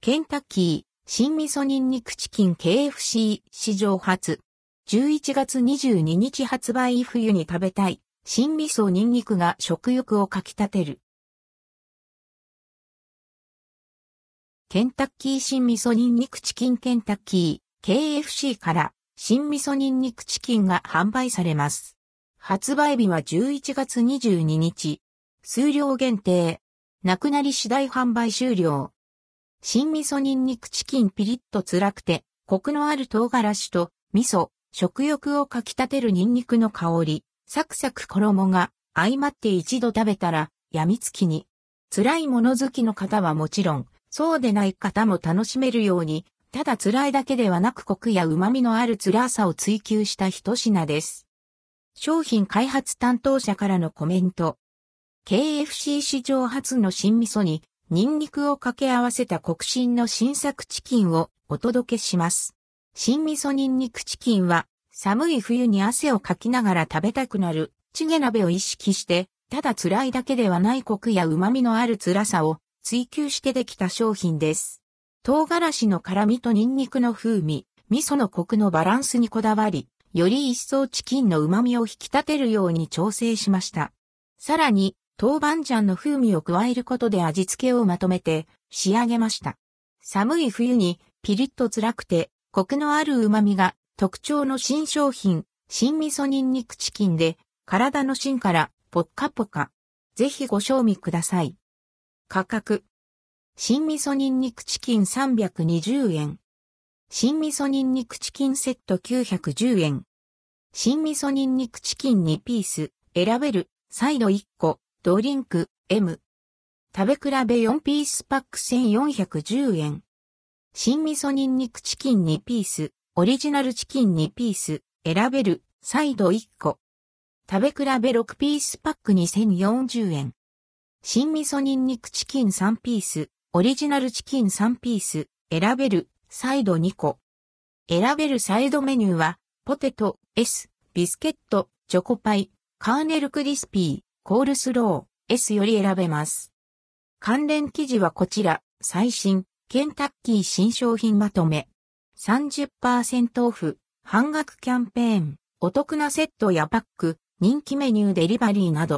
ケンタッキー、新味噌ニンニクチキン KFC 史上初。11月22日発売冬に食べたい、新味噌ニンニクが食欲をかき立てる。ケンタッキー新味噌ニンニクチキンケンタッキー KFC から新味噌ニンニクチキンが販売されます。発売日は11月22日。数量限定。なくなり次第販売終了。新味噌ニンニクチキンピリッと辛くて、コクのある唐辛子と味噌、食欲をかき立てるニンニクの香り、サクサク衣が相まって一度食べたら病みつきに。辛いもの好きの方はもちろん、そうでない方も楽しめるように、ただ辛いだけではなくコクや旨味のある辛さを追求した一品です。商品開発担当者からのコメント。KFC 史上初の新味噌にニンニクを掛け合わせた国新の新作チキンをお届けします。新味噌ニンニクチキンは寒い冬に汗をかきながら食べたくなるチゲ鍋を意識してただ辛いだけではないコクや旨味のある辛さを追求してできた商品です。唐辛子の辛味とニンニクの風味、味噌のコクのバランスにこだわり、より一層チキンの旨味を引き立てるように調整しました。さらに、豆板醤の風味を加えることで味付けをまとめて仕上げました。寒い冬にピリッと辛くてコクのある旨味が特徴の新商品、新味噌ニンニクチキンで体の芯からポッカポカ。ぜひご賞味ください。価格。新味噌ニンニクチキン320円。新味噌ニンニクチキンセット910円。新味噌ニンニクチキン2ピース、選べる、サイド1個、ドリンク、M。食べ比べ4ピースパック1410円。新味噌ニンニクチキン2ピース、オリジナルチキン2ピース、選べる、サイド1個。食べ比べ6ピースパック2040円。新味噌ニンニクチキン3ピース、オリジナルチキン3ピース、選べる、サイド2個。選べるサイドメニューは、ポテト、S、ビスケット、チョコパイ、カーネルクリスピー、コールスロー、S より選べます。関連記事はこちら、最新、ケンタッキー新商品まとめ。30%オフ、半額キャンペーン、お得なセットやパック、人気メニューデリバリーなど。